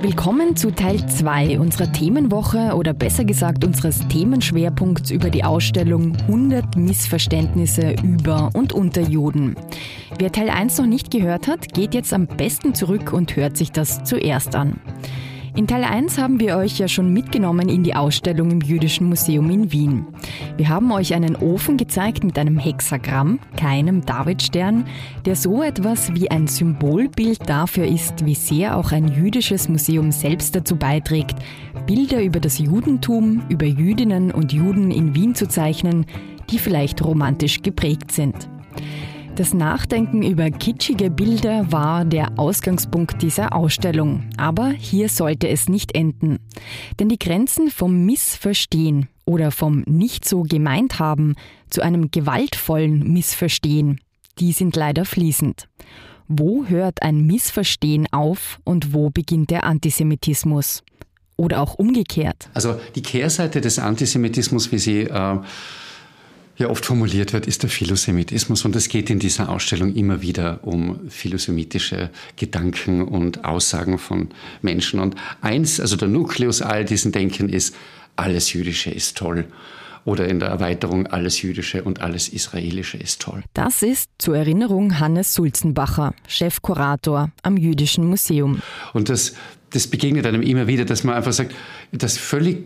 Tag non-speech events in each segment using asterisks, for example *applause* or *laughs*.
Willkommen zu Teil 2 unserer Themenwoche oder besser gesagt unseres Themenschwerpunkts über die Ausstellung 100 Missverständnisse über und unter Juden. Wer Teil 1 noch nicht gehört hat, geht jetzt am besten zurück und hört sich das zuerst an. In Teil 1 haben wir euch ja schon mitgenommen in die Ausstellung im Jüdischen Museum in Wien. Wir haben euch einen Ofen gezeigt mit einem Hexagramm, keinem Davidstern, der so etwas wie ein Symbolbild dafür ist, wie sehr auch ein jüdisches Museum selbst dazu beiträgt, Bilder über das Judentum, über Jüdinnen und Juden in Wien zu zeichnen, die vielleicht romantisch geprägt sind. Das Nachdenken über kitschige Bilder war der Ausgangspunkt dieser Ausstellung. Aber hier sollte es nicht enden. Denn die Grenzen vom Missverstehen oder vom nicht so gemeint haben zu einem gewaltvollen Missverstehen, die sind leider fließend. Wo hört ein Missverstehen auf und wo beginnt der Antisemitismus? Oder auch umgekehrt. Also die Kehrseite des Antisemitismus, wie sie äh ja oft formuliert wird, ist der Philosemitismus. Und es geht in dieser Ausstellung immer wieder um philosemitische Gedanken und Aussagen von Menschen. Und eins, also der Nukleus all diesen Denken ist, alles Jüdische ist toll. Oder in der Erweiterung, alles Jüdische und alles Israelische ist toll. Das ist zur Erinnerung Hannes Sulzenbacher, Chefkurator am Jüdischen Museum. Und das, das begegnet einem immer wieder, dass man einfach sagt, das völlig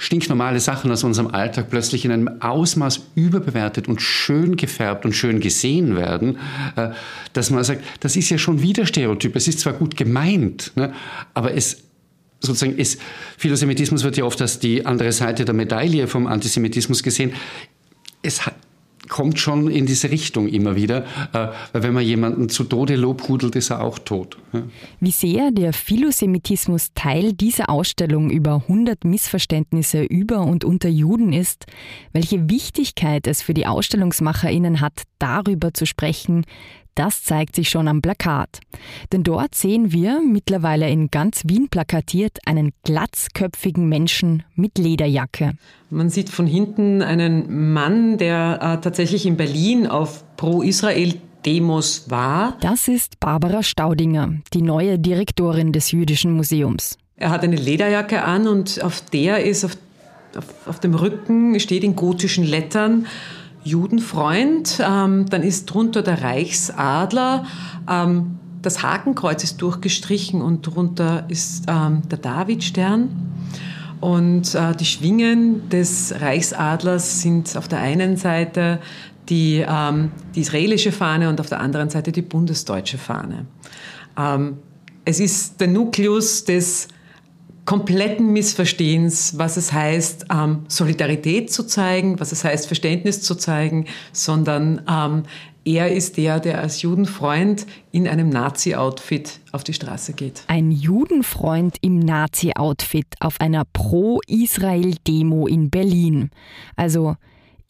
stinknormale Sachen aus unserem Alltag plötzlich in einem Ausmaß überbewertet und schön gefärbt und schön gesehen werden, äh, dass man sagt, das ist ja schon wieder Stereotyp. Es ist zwar gut gemeint, ne, aber es sozusagen ist, Philosemitismus wird ja oft als die andere Seite der Medaille vom Antisemitismus gesehen. Es hat, kommt schon in diese Richtung immer wieder, äh, weil wenn man jemanden zu Tode lobhudelt, ist er auch tot. Wie sehr der Philosemitismus Teil dieser Ausstellung über 100 Missverständnisse über und unter Juden ist, welche Wichtigkeit es für die AusstellungsmacherInnen hat, darüber zu sprechen, das zeigt sich schon am Plakat. Denn dort sehen wir, mittlerweile in ganz Wien plakatiert, einen glatzköpfigen Menschen mit Lederjacke. Man sieht von hinten einen Mann, der äh, tatsächlich in Berlin auf Pro-Israel Demos war. Das ist Barbara Staudinger, die neue Direktorin des Jüdischen Museums. Er hat eine Lederjacke an und auf der ist auf, auf, auf dem Rücken steht in gotischen Lettern Judenfreund. Ähm, dann ist drunter der Reichsadler. Ähm, das Hakenkreuz ist durchgestrichen und drunter ist ähm, der Davidstern. Und äh, die Schwingen des Reichsadlers sind auf der einen Seite die, ähm, die israelische Fahne und auf der anderen Seite die bundesdeutsche Fahne. Ähm, es ist der Nukleus des kompletten Missverstehens, was es heißt, ähm, Solidarität zu zeigen, was es heißt, Verständnis zu zeigen, sondern ähm, er ist der, der als Judenfreund in einem Nazi-Outfit auf die Straße geht. Ein Judenfreund im Nazi-Outfit auf einer Pro-Israel-Demo in Berlin. Also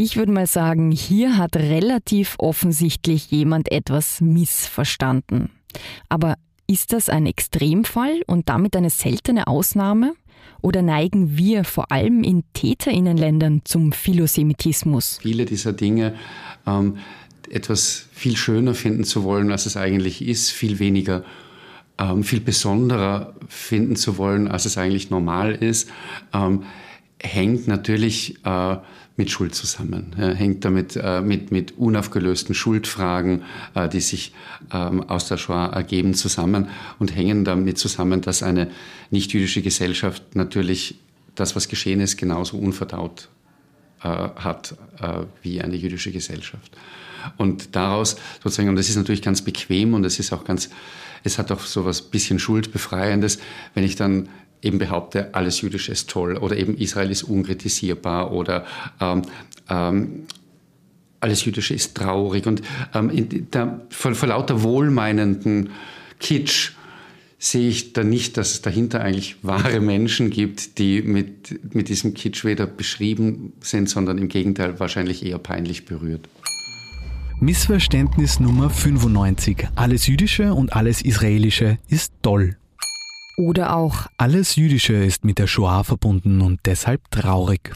ich würde mal sagen, hier hat relativ offensichtlich jemand etwas missverstanden. Aber ist das ein Extremfall und damit eine seltene Ausnahme? Oder neigen wir vor allem in Täterinnenländern zum Philosemitismus? Viele dieser Dinge ähm, etwas viel schöner finden zu wollen, als es eigentlich ist, viel weniger, ähm, viel besonderer finden zu wollen, als es eigentlich normal ist, ähm, hängt natürlich äh, mit Schuld zusammen, ja, hängt damit äh, mit, mit unaufgelösten Schuldfragen, äh, die sich ähm, aus der Shoah ergeben, zusammen und hängen damit zusammen, dass eine nichtjüdische Gesellschaft natürlich das, was geschehen ist, genauso unverdaut äh, hat äh, wie eine jüdische Gesellschaft. Und daraus sozusagen, und das ist natürlich ganz bequem und es ist auch ganz, es hat auch so was bisschen Schuldbefreiendes, wenn ich dann eben behaupte, alles Jüdische ist toll oder eben Israel ist unkritisierbar oder ähm, ähm, alles Jüdische ist traurig. Und ähm, der, vor, vor lauter wohlmeinenden Kitsch sehe ich da nicht, dass es dahinter eigentlich wahre Menschen gibt, die mit, mit diesem Kitsch weder beschrieben sind, sondern im Gegenteil wahrscheinlich eher peinlich berührt. Missverständnis Nummer 95. Alles Jüdische und alles Israelische ist toll. Oder auch Alles Jüdische ist mit der Shoah verbunden und deshalb traurig.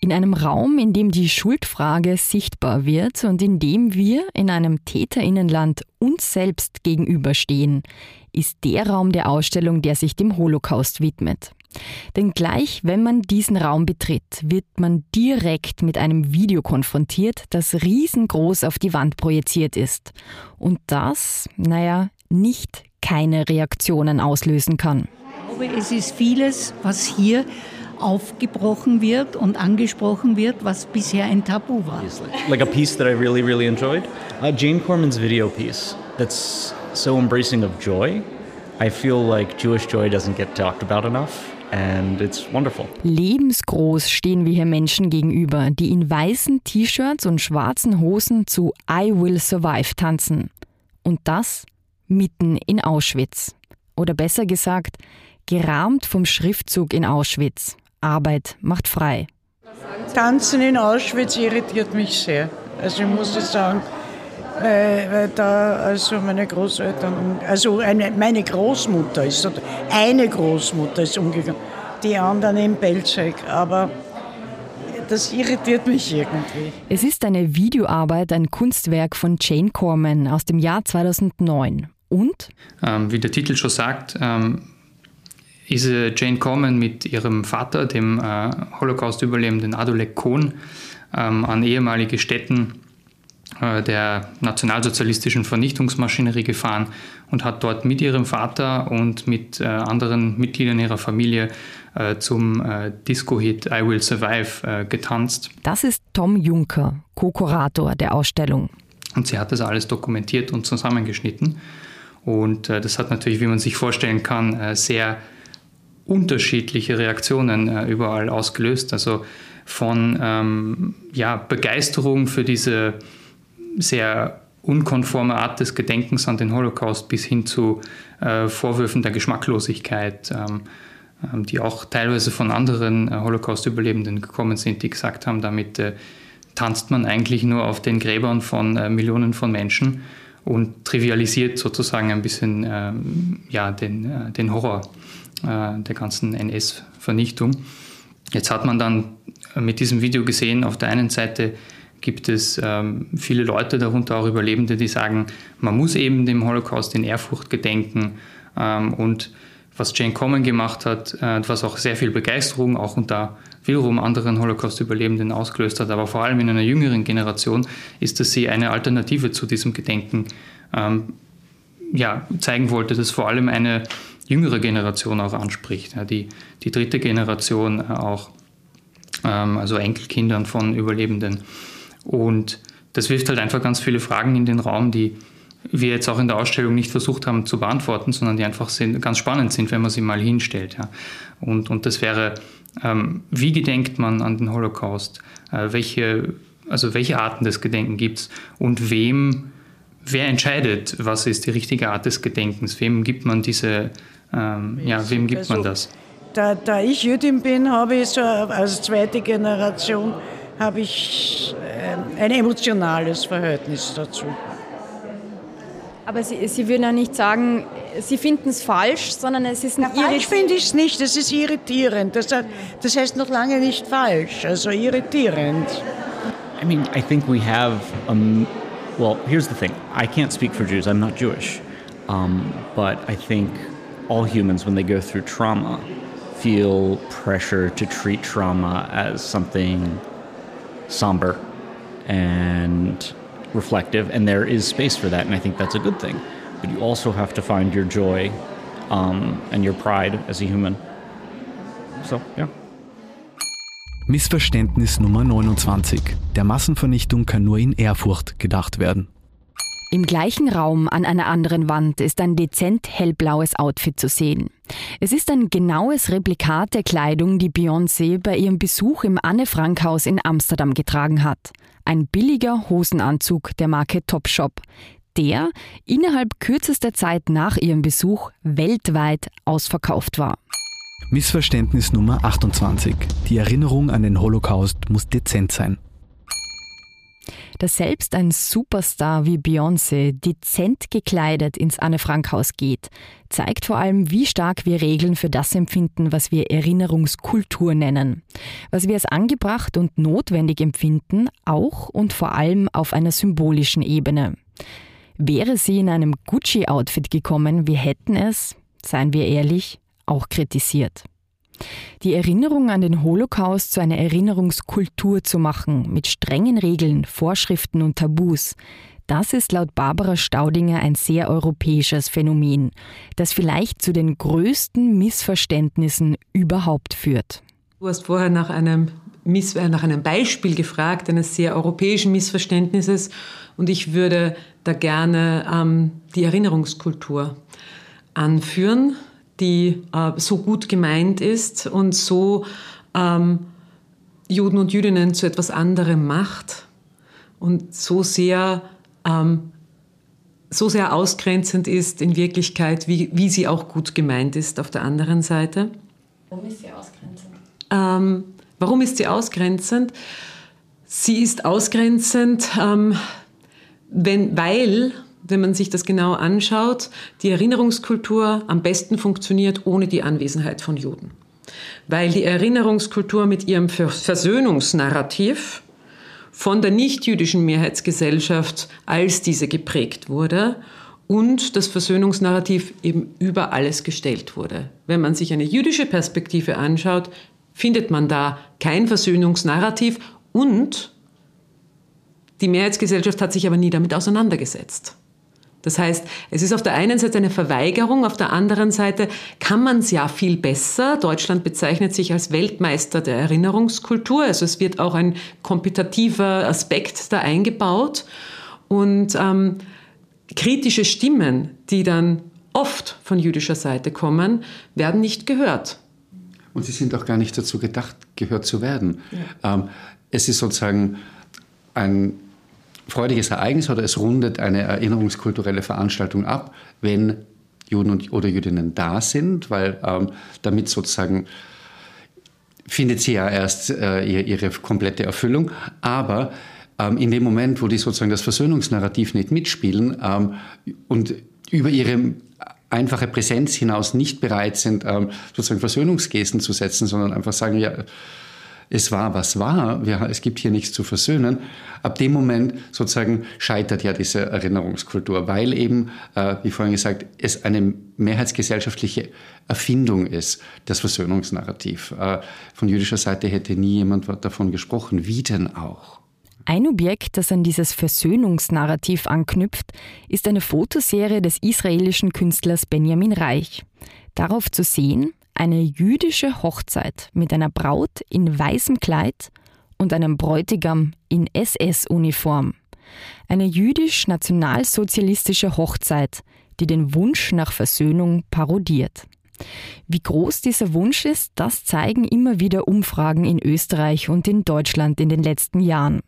In einem Raum, in dem die Schuldfrage sichtbar wird und in dem wir in einem Täterinnenland uns selbst gegenüberstehen, ist der Raum der Ausstellung, der sich dem Holocaust widmet. Denn gleich, wenn man diesen Raum betritt, wird man direkt mit einem Video konfrontiert, das riesengroß auf die Wand projiziert ist. Und das, naja, nicht keine Reaktionen auslösen kann. Ich glaube, es ist vieles, was hier aufgebrochen wird und angesprochen wird, was bisher ein Tabu war. Like a piece that I really, really enjoyed. Uh, Jane Corman's video piece that's so embracing of joy. I feel like Jewish joy doesn't get talked about enough. And it's wonderful. Lebensgroß stehen wir hier Menschen gegenüber, die in weißen T-Shirts und schwarzen Hosen zu I Will Survive tanzen. Und das mitten in Auschwitz. Oder besser gesagt, gerahmt vom Schriftzug in Auschwitz. Arbeit macht frei. Tanzen in Auschwitz irritiert mich sehr. Also ich muss es sagen, weil, weil da also meine Großeltern, also eine, meine Großmutter ist, eine Großmutter ist umgegangen, die anderen in Belzec, aber das irritiert mich irgendwie. Es ist eine Videoarbeit, ein Kunstwerk von Jane Corman aus dem Jahr 2009. Und? Ähm, wie der Titel schon sagt, ähm, ist Jane Corman mit ihrem Vater, dem äh, Holocaust-Überlebenden Adolek Kohn, ähm, an ehemalige Städten äh, der nationalsozialistischen Vernichtungsmaschinerie gefahren und hat dort mit ihrem Vater und mit äh, anderen Mitgliedern ihrer Familie äh, zum äh, Disco-Hit I Will Survive äh, getanzt. Das ist Tom Juncker, Co-Kurator der Ausstellung. Und sie hat das alles dokumentiert und zusammengeschnitten. Und äh, das hat natürlich, wie man sich vorstellen kann, sehr unterschiedliche Reaktionen äh, überall ausgelöst. Also von ähm, ja, Begeisterung für diese sehr unkonforme Art des Gedenkens an den Holocaust bis hin zu äh, Vorwürfen der Geschmacklosigkeit, ähm, ähm, die auch teilweise von anderen äh, Holocaust-Überlebenden gekommen sind, die gesagt haben, damit äh, tanzt man eigentlich nur auf den Gräbern von äh, Millionen von Menschen und trivialisiert sozusagen ein bisschen ähm, ja, den, äh, den Horror äh, der ganzen NS-Vernichtung. Jetzt hat man dann mit diesem Video gesehen, auf der einen Seite gibt es ähm, viele Leute, darunter auch Überlebende, die sagen, man muss eben dem Holocaust in Ehrfurcht gedenken. Ähm, und was Jane Common gemacht hat, äh, was auch sehr viel Begeisterung auch unter wiederum anderen Holocaust-Überlebenden ausgelöst hat, aber vor allem in einer jüngeren Generation, ist, dass sie eine Alternative zu diesem Gedenken ähm, ja, zeigen wollte, dass vor allem eine jüngere Generation auch anspricht, ja, die, die dritte Generation auch, ähm, also Enkelkindern von Überlebenden. Und das wirft halt einfach ganz viele Fragen in den Raum, die wir jetzt auch in der Ausstellung nicht versucht haben zu beantworten, sondern die einfach sind, ganz spannend sind, wenn man sie mal hinstellt. Ja. Und, und das wäre, ähm, wie gedenkt man an den Holocaust? Äh, welche, also welche Arten des Gedenken gibt es? Und wem, wer entscheidet, was ist die richtige Art des Gedenkens? Wem gibt man diese, ähm, ja, wem gibt also, man das? Da, da ich Jüdin bin, habe ich so als zweite Generation habe ich äh, ein emotionales Verhältnis dazu. Aber Sie, Sie würden ja nicht sagen, Sie finden es falsch, sondern es ist ein Na, Falsch finde ich es nicht, es ist irritierend. Das, das heißt noch lange nicht falsch, also irritierend. I mean, I think we have, um, well, here's the thing. I can't speak for Jews, I'm not Jewish. Um, but I think all humans, when they go through trauma, feel pressure to treat trauma as something somber and reflective, and there is space for that, and I think that's a good thing. But you also have to find your joy um, and your pride as a human. So, yeah. Missverständnis Nummer 29. Der Massenvernichtung kann nur in Ehrfurcht gedacht werden. Im gleichen Raum an einer anderen Wand ist ein dezent hellblaues Outfit zu sehen. Es ist ein genaues Replikat der Kleidung, die Beyoncé bei ihrem Besuch im Anne-Frank-Haus in Amsterdam getragen hat. Ein billiger Hosenanzug der Marke Topshop, der innerhalb kürzester Zeit nach ihrem Besuch weltweit ausverkauft war. Missverständnis Nummer 28. Die Erinnerung an den Holocaust muss dezent sein dass selbst ein Superstar wie Beyoncé dezent gekleidet ins Anne-Frank-Haus geht, zeigt vor allem, wie stark wir Regeln für das empfinden, was wir Erinnerungskultur nennen. Was wir als angebracht und notwendig empfinden, auch und vor allem auf einer symbolischen Ebene. Wäre sie in einem Gucci-Outfit gekommen, wir hätten es, seien wir ehrlich, auch kritisiert. Die Erinnerung an den Holocaust zu einer Erinnerungskultur zu machen, mit strengen Regeln, Vorschriften und Tabus, das ist laut Barbara Staudinger ein sehr europäisches Phänomen, das vielleicht zu den größten Missverständnissen überhaupt führt. Du hast vorher nach einem, Miss äh, nach einem Beispiel gefragt, eines sehr europäischen Missverständnisses. Und ich würde da gerne ähm, die Erinnerungskultur anführen, die äh, so gut gemeint ist und so ähm, Juden und Jüdinnen zu etwas anderem macht und so sehr, ähm, so sehr ausgrenzend ist in Wirklichkeit, wie, wie sie auch gut gemeint ist auf der anderen Seite. Warum ist sie ausgrenzend? Ähm, warum ist sie ausgrenzend? Sie ist ausgrenzend, ähm, wenn, weil wenn man sich das genau anschaut, die Erinnerungskultur am besten funktioniert ohne die Anwesenheit von Juden. Weil die Erinnerungskultur mit ihrem Versöhnungsnarrativ von der nichtjüdischen Mehrheitsgesellschaft als diese geprägt wurde und das Versöhnungsnarrativ eben über alles gestellt wurde. Wenn man sich eine jüdische Perspektive anschaut, findet man da kein Versöhnungsnarrativ und die Mehrheitsgesellschaft hat sich aber nie damit auseinandergesetzt. Das heißt, es ist auf der einen Seite eine Verweigerung, auf der anderen Seite kann man es ja viel besser. Deutschland bezeichnet sich als Weltmeister der Erinnerungskultur, also es wird auch ein kompetitiver Aspekt da eingebaut. Und ähm, kritische Stimmen, die dann oft von jüdischer Seite kommen, werden nicht gehört. Und sie sind auch gar nicht dazu gedacht, gehört zu werden. Ja. Ähm, es ist sozusagen ein freudiges Ereignis oder es rundet eine erinnerungskulturelle Veranstaltung ab, wenn Juden und, oder Jüdinnen da sind, weil ähm, damit sozusagen findet sie ja erst äh, ihre komplette Erfüllung. Aber ähm, in dem Moment, wo die sozusagen das Versöhnungsnarrativ nicht mitspielen ähm, und über ihre einfache Präsenz hinaus nicht bereit sind, ähm, sozusagen Versöhnungsgesten zu setzen, sondern einfach sagen, ja, es war, was war, wir, es gibt hier nichts zu versöhnen. Ab dem Moment sozusagen scheitert ja diese Erinnerungskultur, weil eben, äh, wie vorhin gesagt, es eine mehrheitsgesellschaftliche Erfindung ist, das Versöhnungsnarrativ. Äh, von jüdischer Seite hätte nie jemand davon gesprochen. Wie denn auch? Ein Objekt, das an dieses Versöhnungsnarrativ anknüpft, ist eine Fotoserie des israelischen Künstlers Benjamin Reich. Darauf zu sehen eine jüdische Hochzeit mit einer Braut in weißem Kleid und einem Bräutigam in SS-Uniform. Eine jüdisch-nationalsozialistische Hochzeit, die den Wunsch nach Versöhnung parodiert. Wie groß dieser Wunsch ist, das zeigen immer wieder Umfragen in Österreich und in Deutschland in den letzten Jahren.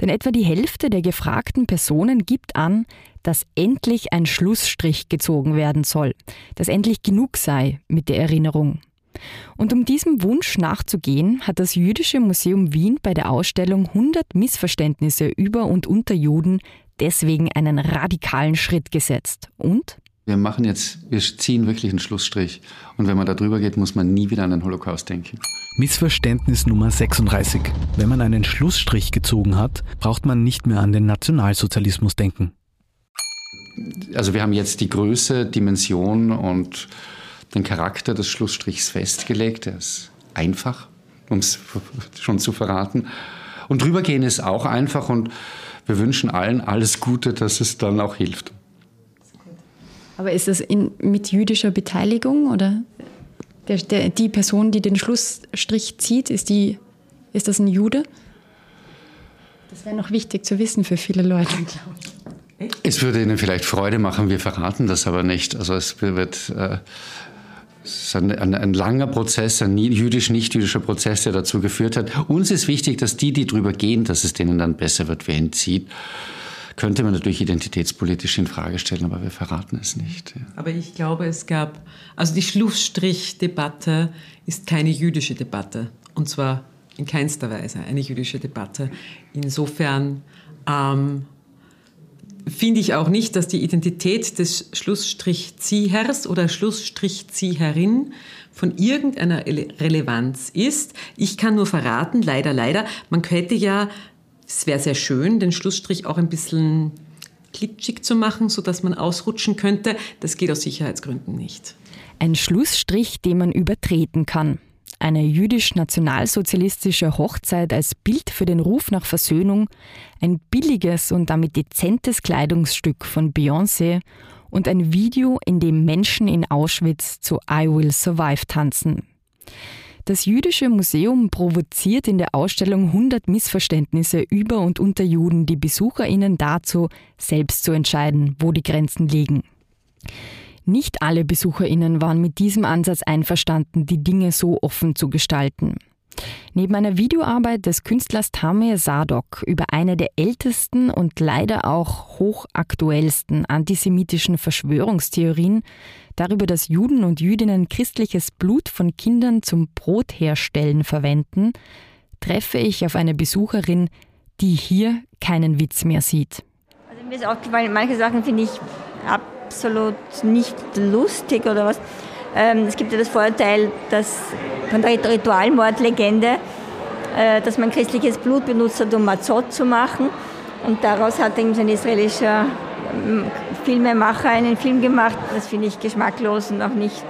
Denn etwa die Hälfte der gefragten Personen gibt an, dass endlich ein Schlussstrich gezogen werden soll, dass endlich genug sei mit der Erinnerung. Und um diesem Wunsch nachzugehen, hat das Jüdische Museum Wien bei der Ausstellung 100 Missverständnisse über und unter Juden deswegen einen radikalen Schritt gesetzt und wir machen jetzt, wir ziehen wirklich einen Schlussstrich. Und wenn man da drüber geht, muss man nie wieder an den Holocaust denken. Missverständnis Nummer 36. Wenn man einen Schlussstrich gezogen hat, braucht man nicht mehr an den Nationalsozialismus denken. Also wir haben jetzt die Größe, Dimension und den Charakter des Schlussstrichs festgelegt. Der ist einfach, um es *laughs* schon zu verraten. Und drüber gehen ist auch einfach und wir wünschen allen alles Gute, dass es dann auch hilft. Aber ist das in, mit jüdischer Beteiligung oder der, der, die Person, die den Schlussstrich zieht, ist, die, ist das ein Jude? Das wäre noch wichtig zu wissen für viele Leute, glaube ich. Es würde Ihnen vielleicht Freude machen, wir verraten das aber nicht. Also es wird äh, ist ein, ein, ein, langer Prozess, ein jüdisch-nicht-jüdischer Prozess, der dazu geführt hat. Uns ist wichtig, dass die, die drüber gehen, dass es denen dann besser wird, wer entzieht könnte man natürlich identitätspolitisch in Frage stellen, aber wir verraten es nicht. Ja. Aber ich glaube, es gab, also die Schlussstrich-Debatte ist keine jüdische Debatte und zwar in keinster Weise eine jüdische Debatte. Insofern ähm, finde ich auch nicht, dass die Identität des Schlussstrich-Ziehers oder Schlussstrich-Zieherin von irgendeiner Relevanz ist. Ich kann nur verraten, leider, leider, man hätte ja es wäre sehr schön, den Schlussstrich auch ein bisschen glitschig zu machen, sodass man ausrutschen könnte. Das geht aus Sicherheitsgründen nicht. Ein Schlussstrich, den man übertreten kann. Eine jüdisch-nationalsozialistische Hochzeit als Bild für den Ruf nach Versöhnung, ein billiges und damit dezentes Kleidungsstück von Beyoncé und ein Video, in dem Menschen in Auschwitz zu I Will Survive tanzen. Das Jüdische Museum provoziert in der Ausstellung 100 Missverständnisse über und unter Juden die BesucherInnen dazu, selbst zu entscheiden, wo die Grenzen liegen. Nicht alle BesucherInnen waren mit diesem Ansatz einverstanden, die Dinge so offen zu gestalten. Neben einer Videoarbeit des Künstlers Tamir Sadok über eine der ältesten und leider auch hochaktuellsten antisemitischen Verschwörungstheorien, darüber, dass Juden und Jüdinnen christliches Blut von Kindern zum Brotherstellen verwenden, treffe ich auf eine Besucherin, die hier keinen Witz mehr sieht. Also mir ist aufgefallen, manche Sachen finde ich absolut nicht lustig oder was. Ähm, es gibt ja das Vorurteil, dass von der Ritualmordlegende, äh, dass man christliches Blut benutzt hat, um Mazot zu machen. Und daraus hat ein israelischer ähm, Filmemacher einen Film gemacht. Das finde ich geschmacklos und auch nicht,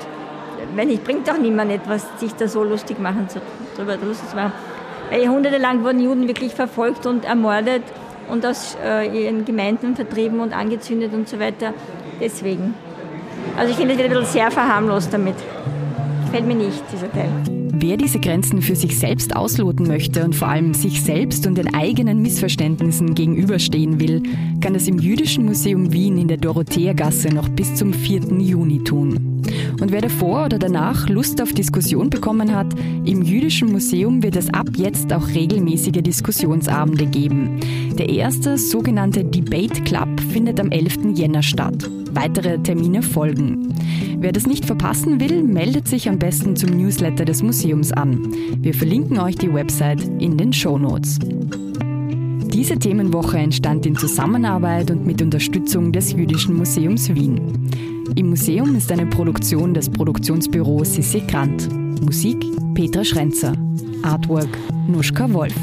wenn nicht, bringt auch niemand etwas, sich da so lustig machen, zu, darüber lustig zu. Weil jahrhundertelang wurden Juden wirklich verfolgt und ermordet und aus äh, ihren Gemeinden vertrieben und angezündet und so weiter. Deswegen. Also ich finde, es wird ein bisschen sehr verharmlost damit. Gefällt mir nicht, dieser Teil. Wer diese Grenzen für sich selbst ausloten möchte und vor allem sich selbst und den eigenen Missverständnissen gegenüberstehen will, kann das im Jüdischen Museum Wien in der Dorotheergasse noch bis zum 4. Juni tun. Und wer davor oder danach Lust auf Diskussion bekommen hat, im Jüdischen Museum wird es ab jetzt auch regelmäßige Diskussionsabende geben. Der erste sogenannte Debate Club findet am 11. Jänner statt. Weitere Termine folgen. Wer das nicht verpassen will, meldet sich am besten zum Newsletter des Museums an. Wir verlinken euch die Website in den Show Notes. Diese Themenwoche entstand in Zusammenarbeit und mit Unterstützung des Jüdischen Museums Wien. Im Museum ist eine Produktion des Produktionsbüros Sissi Grant. Musik Petra Schrenzer. Artwork Nuschka Wolf.